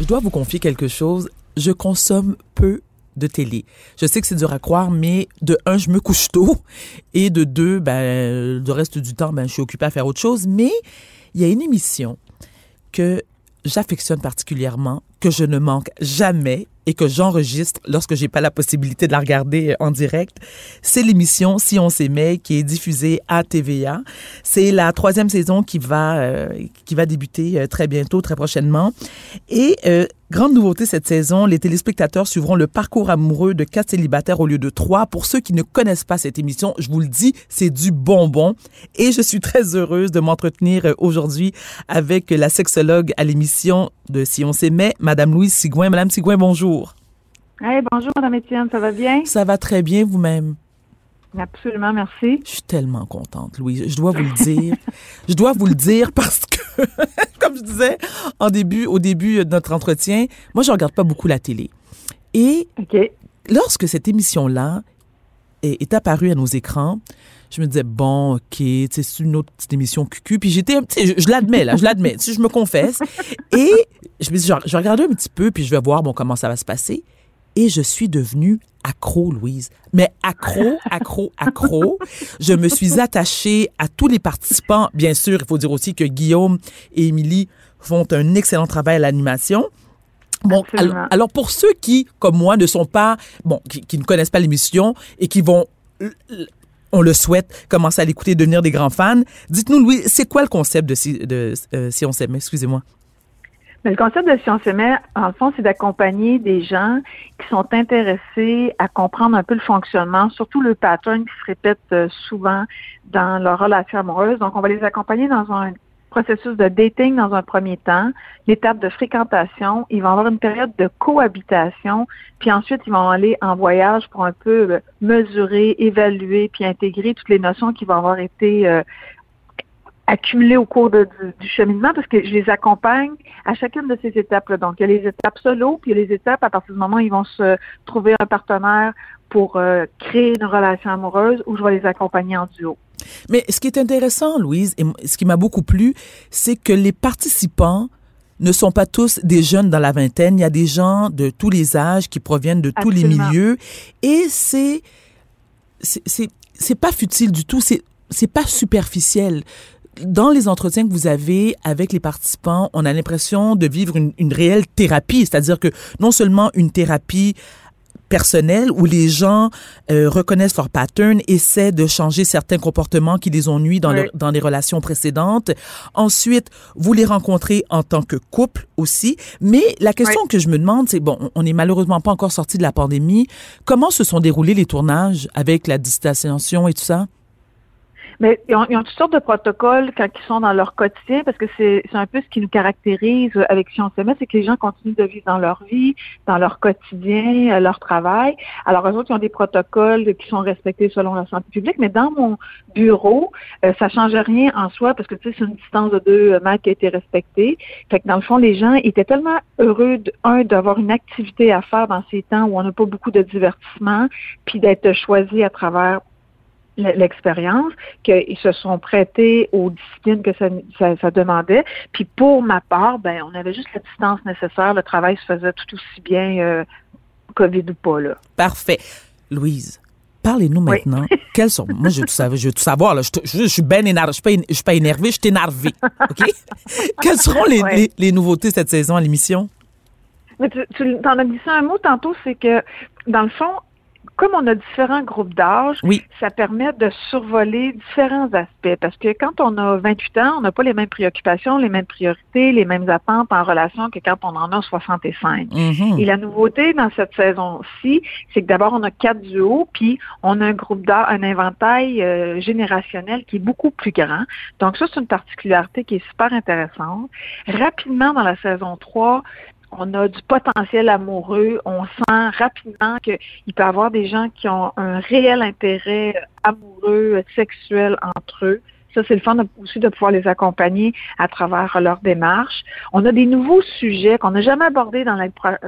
Je dois vous confier quelque chose. Je consomme peu de télé. Je sais que c'est dur à croire, mais de un, je me couche tôt, et de deux, ben, le reste du temps, ben, je suis occupée à faire autre chose. Mais il y a une émission que j'affectionne particulièrement, que je ne manque jamais et que j'enregistre lorsque j'ai pas la possibilité de la regarder euh, en direct. C'est l'émission Si on s'aimait qui est diffusée à TVA. C'est la troisième saison qui va euh, qui va débuter euh, très bientôt, très prochainement. Et Grande nouveauté cette saison, les téléspectateurs suivront le parcours amoureux de quatre célibataires au lieu de trois. Pour ceux qui ne connaissent pas cette émission, je vous le dis, c'est du bonbon. Et je suis très heureuse de m'entretenir aujourd'hui avec la sexologue à l'émission de Si on s'aimait, Madame Louise Sigouin. Madame Sigouin, bonjour. Hey, bonjour, Madame Étienne, ça va bien? Ça va très bien vous-même? Absolument, merci. Je suis tellement contente, Louise. Je dois vous le dire. je dois vous le dire parce que, comme je disais en début, au début de notre entretien, moi, je regarde pas beaucoup la télé. Et lorsque cette émission-là est, apparue à nos écrans, je me disais, bon, OK, c'est une autre petite émission cucu. Puis j'étais, je, je l'admets, là, je l'admets, je me confesse. Et je me dis, je, je regardais un petit peu, puis je vais voir, bon, comment ça va se passer. Et je suis devenue accro, Louise. Mais accro, accro, accro. Je me suis attachée à tous les participants. Bien sûr, il faut dire aussi que Guillaume et Émilie font un excellent travail à l'animation. Bon, alors, pour ceux qui, comme moi, ne sont pas, bon, qui, ne connaissent pas l'émission et qui vont, on le souhaite, commencer à l'écouter, devenir des grands fans, dites-nous, Louise, c'est quoi le concept de, si, de euh, si on s'aime? Excusez-moi. Mais le concept de Science Aimée, en le fond, c'est d'accompagner des gens qui sont intéressés à comprendre un peu le fonctionnement, surtout le pattern qui se répète euh, souvent dans leur relation amoureuse. Donc, on va les accompagner dans un processus de dating dans un premier temps, l'étape de fréquentation, ils vont avoir une période de cohabitation, puis ensuite ils vont aller en voyage pour un peu euh, mesurer, évaluer, puis intégrer toutes les notions qui vont avoir été euh, accumulées au cours du, cheminement parce que je les accompagne à chacune de ces étapes-là. Donc, il y a les étapes solo, puis il y a les étapes à partir du moment où ils vont se trouver un partenaire pour euh, créer une relation amoureuse où je vais les accompagner en duo. Mais ce qui est intéressant, Louise, et ce qui m'a beaucoup plu, c'est que les participants ne sont pas tous des jeunes dans la vingtaine. Il y a des gens de tous les âges qui proviennent de tous les milieux. Et c'est, c'est, c'est pas futile du tout. C'est, c'est pas superficiel dans les entretiens que vous avez avec les participants, on a l'impression de vivre une, une réelle thérapie, c'est-à-dire que non seulement une thérapie personnelle où les gens euh, reconnaissent leur pattern, essaient de changer certains comportements qui les ont nuits dans, dans les relations précédentes. Ensuite, vous les rencontrez en tant que couple aussi. Mais la question que je me demande, c'est, bon, on n'est malheureusement pas encore sorti de la pandémie. Comment se sont déroulés les tournages avec la distanciation et tout ça? Mais ils ont, toutes sortes de protocoles quand ils sont dans leur quotidien, parce que c'est un peu ce qui nous caractérise avec Si on s'aimait, c'est que les gens continuent de vivre dans leur vie, dans leur quotidien, euh, leur travail. Alors, eux autres, ils ont des protocoles qui sont respectés selon la santé publique, mais dans mon bureau, euh, ça change rien en soi, parce que tu sais, c'est une distance de deux mètres qui a été respectée. Fait que dans le fond, les gens étaient tellement heureux, un, d'avoir une activité à faire dans ces temps où on n'a pas beaucoup de divertissement, puis d'être choisi à travers l'expérience, qu'ils se sont prêtés aux disciplines que ça, ça, demandait. Puis pour ma part, ben on avait juste la distance nécessaire. Le travail se faisait tout aussi bien, euh, COVID ou pas. Là. Parfait. Louise, parlez-nous maintenant. Quels sont. Moi, je veux tout savoir. Je, veux tout savoir là. Je, suis bien énervée. Je ne suis pas énervée, je suis énervée. OK? Quelles seront les, les, nouveautés cette saison à l'émission? Mais tu, tu en as dit ça un mot tantôt, c'est que, dans le fond, comme on a différents groupes d'âge, ça permet de survoler différents aspects. Parce que quand on a 28 ans, on n'a pas les mêmes préoccupations, les mêmes priorités, les mêmes attentes en relation que quand on en a 65. Mm-hmm. Et la nouveauté dans cette saison-ci, c'est que d'abord, on a quatre duos, puis on a un groupe d'âge, un inventaire euh, générationnel qui est beaucoup plus grand. Donc ça, c'est une particularité qui est super intéressante. Rapidement, dans la saison 3, on a du potentiel amoureux, on sent rapidement qu'il peut y avoir des gens qui ont un réel intérêt amoureux, sexuel entre eux. Ça, c'est le fun aussi de pouvoir les accompagner à travers leur démarche. On a des nouveaux sujets qu'on n'a jamais abordés dans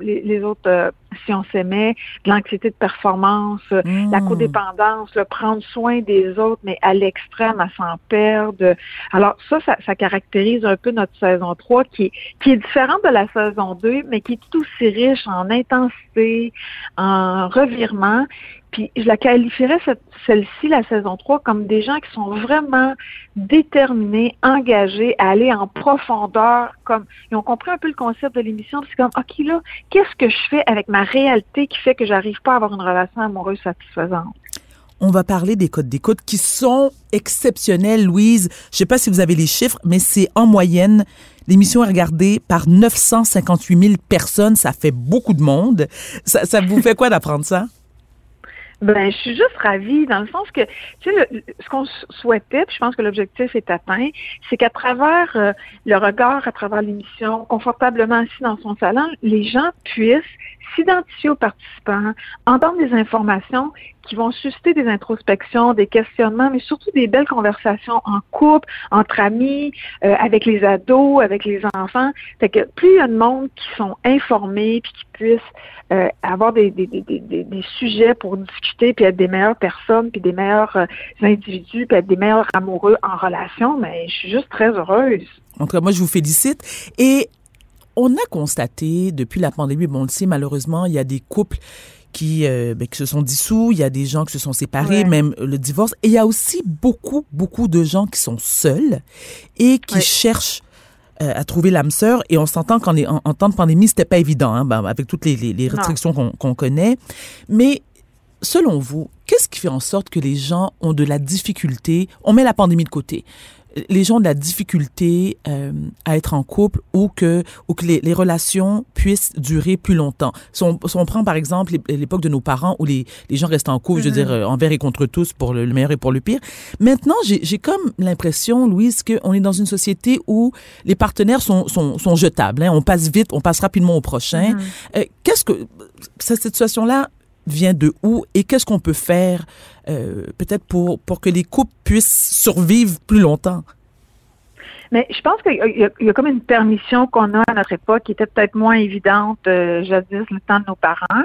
les, autres euh, si on s'aimait, l'anxiété de performance, mmh. la codépendance, le prendre soin des autres, mais à l'extrême, à s'en perdre. Alors ça, ça, caractérise un peu notre saison 3 qui, qui est différente de la saison 2, mais qui est tout aussi riche en intensité, en revirement. Puis je la qualifierais celle-ci, la saison 3, comme des gens qui sont vraiment déterminés, engagés à aller en profondeur, comme ils ont compris un peu le concept de l'émission, c'est comme OK là, qu'est-ce que je fais avec ma réalité qui fait que j'arrive pas à avoir une relation amoureuse satisfaisante? On va parler des codes d'écoute qui sont exceptionnels, Louise. Je sais pas si vous avez les chiffres, mais c'est en moyenne L'émission est regardée par 958 000 personnes. Ça fait beaucoup de monde. Ça, ça vous fait quoi d'apprendre ça? Ben, je suis juste ravie dans le sens que, tu sais, ce qu'on souhaitait, puis je pense que l'objectif est atteint, c'est qu'à travers euh, le regard, à travers l'émission, confortablement assis dans son salon, les gens puissent s'identifier aux participants, entendre des informations qui vont susciter des introspections, des questionnements, mais surtout des belles conversations en couple, entre amis, euh, avec les ados, avec les enfants. Fait que plus il y a de monde qui sont informés puis qui puissent euh, avoir des, des, des, des, sujets pour discuter puis être des meilleures personnes puis des meilleurs euh, individus puis être des meilleurs amoureux en relation, mais je suis juste très heureuse. En tout cas, moi, je vous félicite. Et on a constaté depuis la pandémie, bon, on le sait, malheureusement, il y a des couples qui, euh, ben, qui se sont dissous, il y a des gens qui se sont séparés, même le divorce. Et il y a aussi beaucoup, beaucoup de gens qui sont seuls et qui cherchent euh, à trouver l'âme sœur. Et on s'entend qu'en en, temps de pandémie, c'était pas évident, hein, ben, avec toutes les, les, restrictions qu'on connaît. Mais selon vous, qu'est-ce qui fait en sorte que les gens ont de la difficulté On met la pandémie de côté les gens ont de la difficulté euh, à être en couple ou que ou que les, les relations puissent durer plus longtemps. Si on, si on prend par exemple l'époque de nos parents où les, les gens restaient en couple, je veux dire, mm-hmm. euh, envers et contre tous, pour le, meilleur et pour le pire. Maintenant, j'ai comme l'impression, Louise, qu'on est dans une société où les partenaires sont, sont, sont jetables. Hein. On passe vite, on passe rapidement au prochain. Mm-hmm. Euh, Qu'est-ce que cette situation-là vient de où et qu'est-ce qu'on peut faire euh, peut-être pour, pour que les couples puissent survivre plus longtemps? Mais je pense qu'il y, a comme une permission qu'on a à notre époque qui était peut-être moins évidente euh, jadis, le temps de nos parents,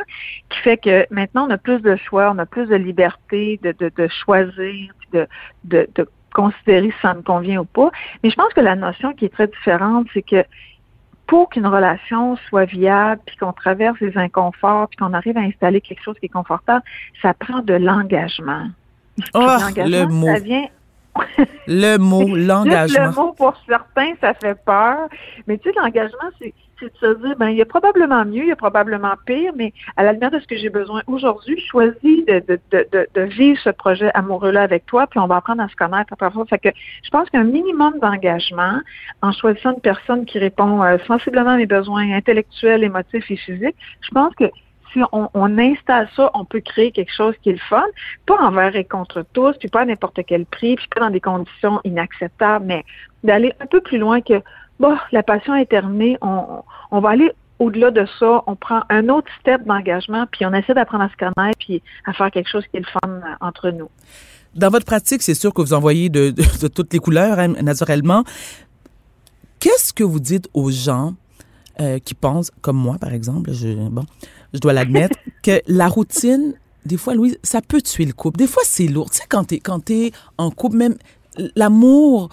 qui fait que maintenant on a plus de choix, on a plus de liberté de, de, de choisir, de, de, de considérer si ça me convient ou pas. Mais je pense que la notion qui est très différente, c'est que pour qu'une relation soit viable, puis qu'on traverse les inconforts, puis qu'on arrive à installer quelque chose qui est confortable, ça prend de l'engagement. Oh, le mot. Ça vient le mot, l'engagement. Le mot, pour certains, ça fait peur. Mais tu sais, l'engagement, c'est de se dire, ben, il y a probablement mieux, il y a probablement pire, mais à la lumière de ce que j'ai besoin aujourd'hui, je choisis de, de, de, de, vivre ce projet amoureux-là avec toi, puis on va apprendre à se connaître à Fait que je pense qu'un minimum d'engagement, en choisissant une personne qui répond euh, sensiblement à mes besoins intellectuels, émotifs et physiques, je pense que si on, installe ça, on peut créer quelque chose qui est le fun, pas envers et contre tous, puis pas à n'importe quel prix, puis pas dans des conditions inacceptables, mais d'aller un peu plus loin que la passion est terminée, on, va aller au-delà de ça, on prend un autre step d'engagement, puis on essaie d'apprendre à se connaître, puis à faire quelque chose qui est le fun entre nous. Dans votre pratique, c'est sûr que vous envoyez de, de, toutes les couleurs, hein, naturellement. Qu'est-ce que vous dites aux gens euh, qui pensent, comme moi, par exemple, je, bon, je dois l'admettre, que la routine, des fois, Louise, ça peut tuer le couple. Des fois, c'est lourd. Tu sais, quand t'es, quand en couple, même l'amour,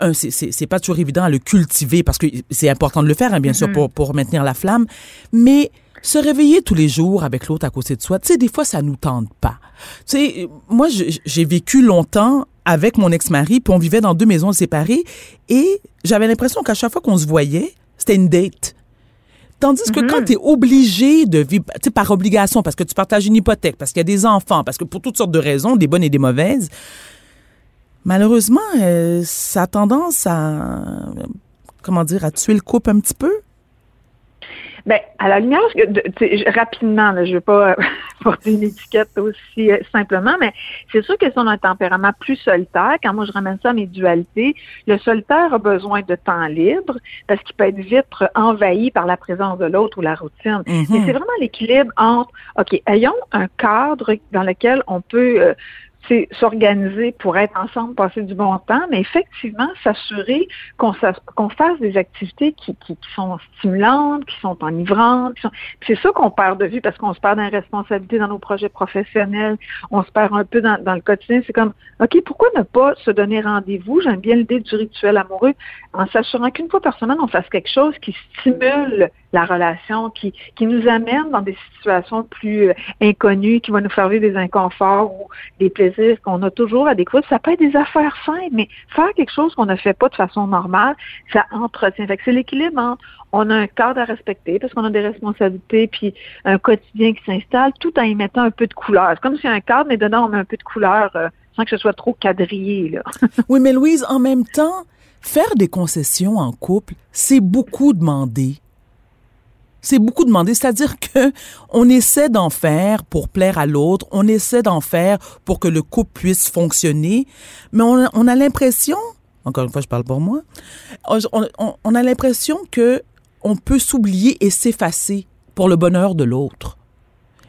un, c'est pas toujours évident à le cultiver parce que c'est important de le faire, hein, bien sûr, mm-hmm. pour, pour maintenir la flamme. Mais se réveiller tous les jours avec l'autre à côté de soi, tu sais, des fois, ça nous tente pas. Tu sais, moi, j'ai vécu longtemps avec mon ex-mari, puis on vivait dans deux maisons séparées, et j'avais l'impression qu'à chaque fois qu'on se voyait, c'était une date. Tandis que quand mm-hmm. tu es obligé de vivre, tu sais, par obligation, parce que tu partages une hypothèque, parce qu'il y a des enfants, parce que pour toutes sortes de raisons, des bonnes et des mauvaises, malheureusement, euh, ça a tendance à, comment dire, à tuer le couple un petit peu. Ben, à la lumière, rapidement, je ne vais pas porter une étiquette aussi euh, simplement, mais c'est sûr que si on a un tempérament plus solitaire, quand moi je ramène ça à mes dualités, le solitaire a besoin de temps libre parce qu'il peut être vite envahi par la présence de l'autre ou la routine. Mais mm-hmm. c'est vraiment l'équilibre entre, OK, ayons un cadre dans lequel on peut euh, c'est s'organiser pour être ensemble, passer du bon temps, mais effectivement, s'assurer qu'on qu'on fasse des activités qui, qui, sont stimulantes, qui sont enivrantes. C'est ça qu'on perd de vue parce qu'on se perd dans les responsabilités dans nos projets professionnels, on se perd un peu dans, dans le quotidien. C'est comme, OK, pourquoi ne pas se donner rendez-vous? J'aime bien l'idée du rituel amoureux en s'assurant qu'une fois par semaine, on fasse quelque chose qui stimule la relation, qui, qui nous amène dans des situations plus euh, inconnues, qui va nous faire vivre des inconforts ou des plaisirs qu'on a toujours à découvrir. Ça peut être des affaires simples, mais faire quelque chose qu'on ne fait pas de façon normale, ça entretient. Fait que c'est l'équilibre entre on a un cadre à respecter parce qu'on a des responsabilités puis un quotidien qui s'installe tout en y mettant un peu de couleur. C'est comme si un cadre, mais dedans on met un peu de couleur euh, sans que ce soit trop quadrillé. Là. oui, mais Louise, en même temps, faire des concessions en couple, c'est beaucoup demander. C'est beaucoup demandé, c'est-à-dire que on essaie d'en faire pour plaire à l'autre, on essaie d'en faire pour que le couple puisse fonctionner, mais on, on a l'impression, encore une fois, je parle pour moi, on, on, on a l'impression que on peut s'oublier et s'effacer pour le bonheur de l'autre.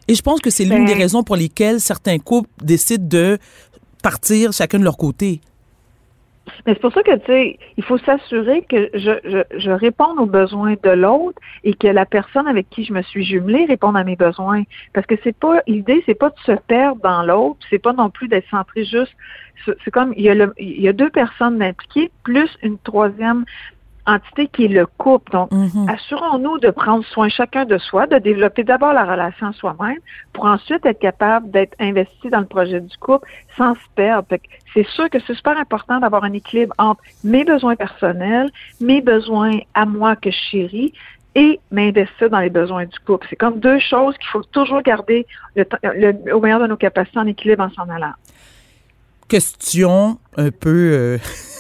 Et je pense que c'est l'une des ben raisons pour lesquelles certains couples décident de partir chacun de leur côté. Mais c'est pour ça que, tu sais, il faut s'assurer que je, je, je réponde aux besoins de l'autre et que la personne avec qui je me suis jumelée réponde à mes besoins. Parce que c'est pas, l'idée, c'est pas de se perdre dans l'autre, c'est pas non plus d'être centré juste, c'est comme, il y, a le, il y a deux personnes impliquées, plus une troisième entité qui est le couple. Donc, mhm. assurons-nous de prendre soin chacun de soi, de développer d'abord la relation soi-même pour ensuite être capable d'être investi dans le projet du couple sans se perdre. C'est sûr que c'est super important d'avoir un équilibre entre mes besoins personnels, mes besoins à moi que je chéris, et m'investir dans les besoins du couple. C'est comme deux choses qu'il faut toujours garder le, au meilleur de nos capacités en équilibre en s'en allant. Question un peu... Euh,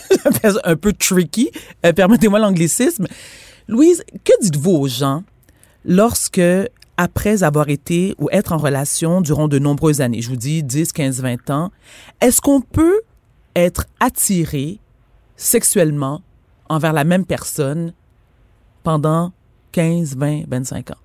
un peu tricky, euh, permettez-moi l'anglicisme. Louise, que dites-vous aux gens lorsque, après avoir été ou être en relation durant de nombreuses années, je vous dis 10, 15, 20 ans, est-ce qu'on peut être attiré sexuellement envers la même personne pendant 15, 20, 25 ans?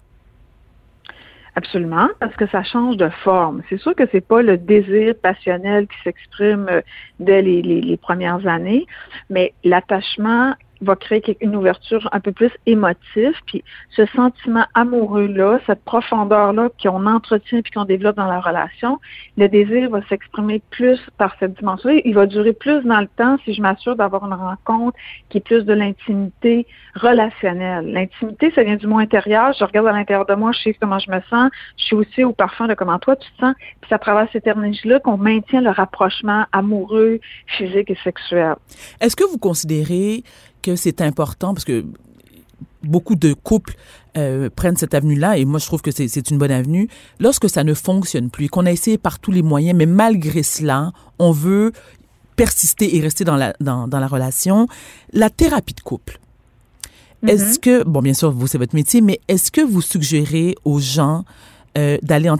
Absolument, parce que ça change de forme. C'est sûr que c'est pas le désir passionnel qui s'exprime euh, dès les, les, premières années, mais l'attachement va créer une ouverture un peu plus émotive, puis ce sentiment amoureux-là, cette profondeur-là qu'on entretient puis qu'on développe dans la relation, le désir va s'exprimer plus par cette dimension. Il va durer plus dans le temps si je m'assure d'avoir une rencontre qui est plus de l'intimité relationnelle. L'intimité, ça vient du mot intérieur. Je regarde à l'intérieur de moi, je sais comment je me sens, je suis aussi au parfum de comment toi tu te sens, puis c'est à travers cette énergie-là qu'on maintient le rapprochement amoureux, physique et sexuel. Est-ce que vous considérez que c'est important parce que beaucoup de couples euh, prennent cette avenue-là et moi je trouve que c'est une bonne avenue. Lorsque ça ne fonctionne plus, qu'on a essayé par tous les moyens, mais malgré cela, on veut persister et rester dans la, dans, dans la relation, la thérapie de couple. Est-ce mm-hmm. que, bon bien sûr, vous c'est votre métier, mais est-ce que vous suggérez aux gens euh, d'aller en,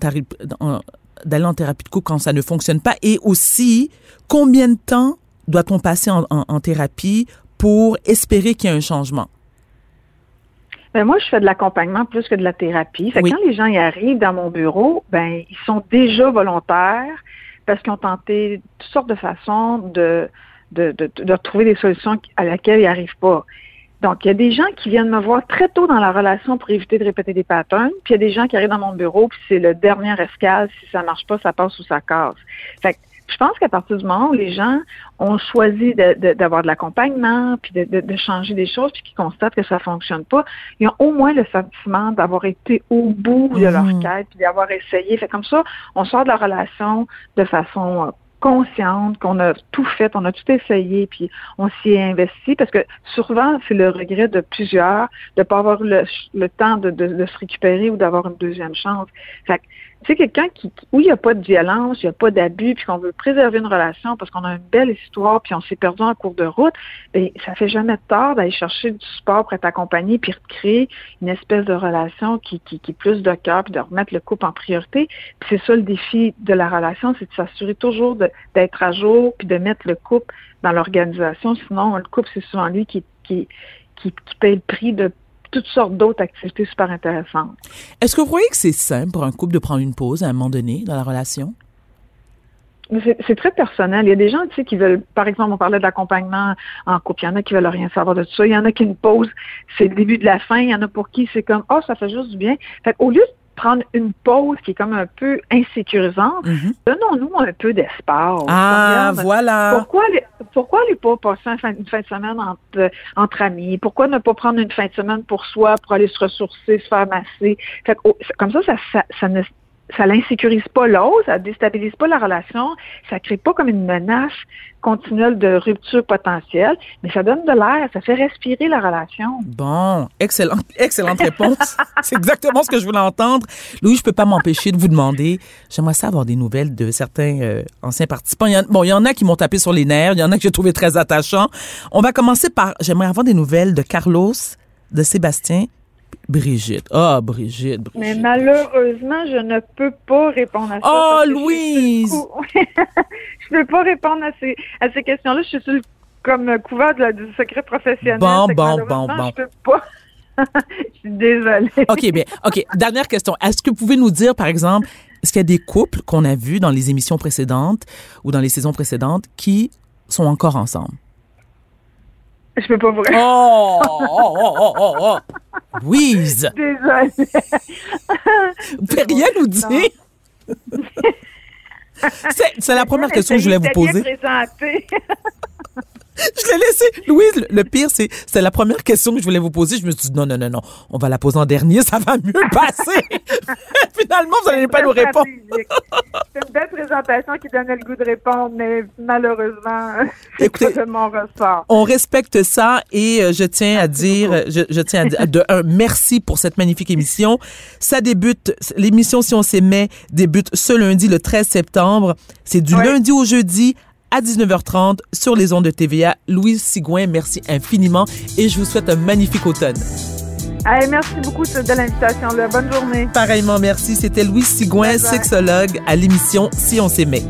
d'aller en thérapie de couple quand ça ne fonctionne pas? Et aussi combien de temps doit-on passer en, en thérapie pour espérer qu'il y ait un changement? Ben moi, je fais de l'accompagnement plus que de la thérapie. Fait quand les gens y arrivent dans mon bureau, ben ils sont déjà volontaires parce qu'ils ont tenté toutes sortes de façons de, de, de, de trouver des solutions à laquelle ils n'arrivent pas. Donc, il y a des gens qui viennent me voir très tôt dans la relation pour éviter de répéter des patterns, puis il y a des gens qui arrivent dans mon bureau, puis c'est le dernier escale, si ça marche pas, ça passe ou ça casse. Fait que je pense qu'à partir du moment où les gens ont choisi d'avoir de, l'accompagnement, puis de, changer des choses, puis qu'ils constatent que ça fonctionne pas, ils ont au moins le sentiment d'avoir été au bout de leur mmh. quête, puis d'avoir essayé. Fait comme ça, on sort de la relation de façon euh, consciente qu'on a tout fait, on a tout essayé, puis on s'y est investi, parce que souvent, c'est le regret de plusieurs de ne pas avoir le, le temps de, de, se récupérer ou d'avoir une deuxième chance. Fait c'est quelqu'un qui, où il n'y a pas de violence, il n'y a pas d'abus, puis qu'on veut préserver une relation parce qu'on a une belle histoire, puis on s'est perdu en cours de route, bien, ça fait jamais tort d'aller chercher du support pour être accompagné, puis créer une espèce de relation qui, qui, qui est plus de cœur, puis de remettre le couple en priorité. Puis c'est ça le défi de la relation, c'est de s'assurer toujours d'être à jour, puis de mettre le couple dans l'organisation. Sinon, le couple, c'est souvent lui qui, qui, qui, qui paye le prix de toutes sortes d'autres activités super intéressantes. Est-ce que vous croyez que c'est simple pour un couple de prendre une pause à un moment donné dans la relation? c'est très personnel. Il y a des gens, tu sais, qui veulent, par exemple, on parlait de l'accompagnement en couple. Il y en a qui veulent rien savoir de tout ça. Il y en a qui une pause, c'est le début de la fin. Il y en a pour qui c'est comme, oh, ça fait juste du bien. Fait au lieu de prendre une pause qui est comme un peu insécurisante, mm-hmm. donnons-nous un peu d'espace. Ah, voilà. Pourquoi pourquoi pas passer une fin, de semaine entre, entre amis? Pourquoi ne pas prendre une fin de semaine pour soi, pour aller se ressourcer, se faire masser? Fait, comme ça, ça, ça, ça ne ça l'insécurise pas l'autre, ça déstabilise pas la relation, ça crée pas comme une menace continuelle de rupture potentielle, mais ça donne de l'air, ça fait respirer la relation. Bon, excellente, excellente réponse. C'est exactement ce que je voulais entendre. Louis, je peux pas m'empêcher de vous demander, j'aimerais savoir des nouvelles de certains euh, anciens participants. Bon, il y en a qui m'ont tapé sur les nerfs, il y en a que j'ai trouvé très attachants. On va commencer par, j'aimerais avoir des nouvelles de Carlos, de Sébastien Brigitte. Ah, Brigitte, Brigitte. Mais malheureusement, je ne peux pas répondre à ça. Oh, Louise! Je, ne peux pas répondre à ces, à ces questions-là. Je suis sur le, comme couvert du secret professionnel. Bon, bon, bon, bon. Je peux pas. je suis désolée. OK, bien. OK. Dernière question. Est-ce que vous pouvez nous dire, par exemple, est-ce qu'il y a des couples qu'on a vus dans les émissions précédentes ou dans les saisons précédentes qui sont encore ensemble? Je peux pas vous répondre. Oh, oh, oh, oh, oh, oh. Louise! Désolée. Vous pouvez rien nous dire? C'est la première question que je voulais vous poser. Je l'ai laissé. Louise, le pire, c'est c'est la première question que je voulais vous poser. Je me suis dit, non, non, non, non, on va la poser en dernier, ça va mieux passer. Finalement, vous n'allez pas nous répondre. c'est une belle présentation qui donnait le goût de répondre, mais malheureusement, Écoutez, pas mon ressort. On respecte ça et euh, je tiens à dire, je, je, tiens à dire, de un, merci pour cette magnifique émission. Ça débute, l'émission Si on s'aimait débute ce lundi, le 13 septembre. C'est du lundi au jeudi à 19h30 sur les ondes de TVA. Louise Sigouin, merci infiniment et je vous souhaite un magnifique automne. merci beaucoup de l'invitation. Bonne journée. Pareillement, merci. C'était Louise Sigouin, sexologue, à l'émission Si on s'aimait.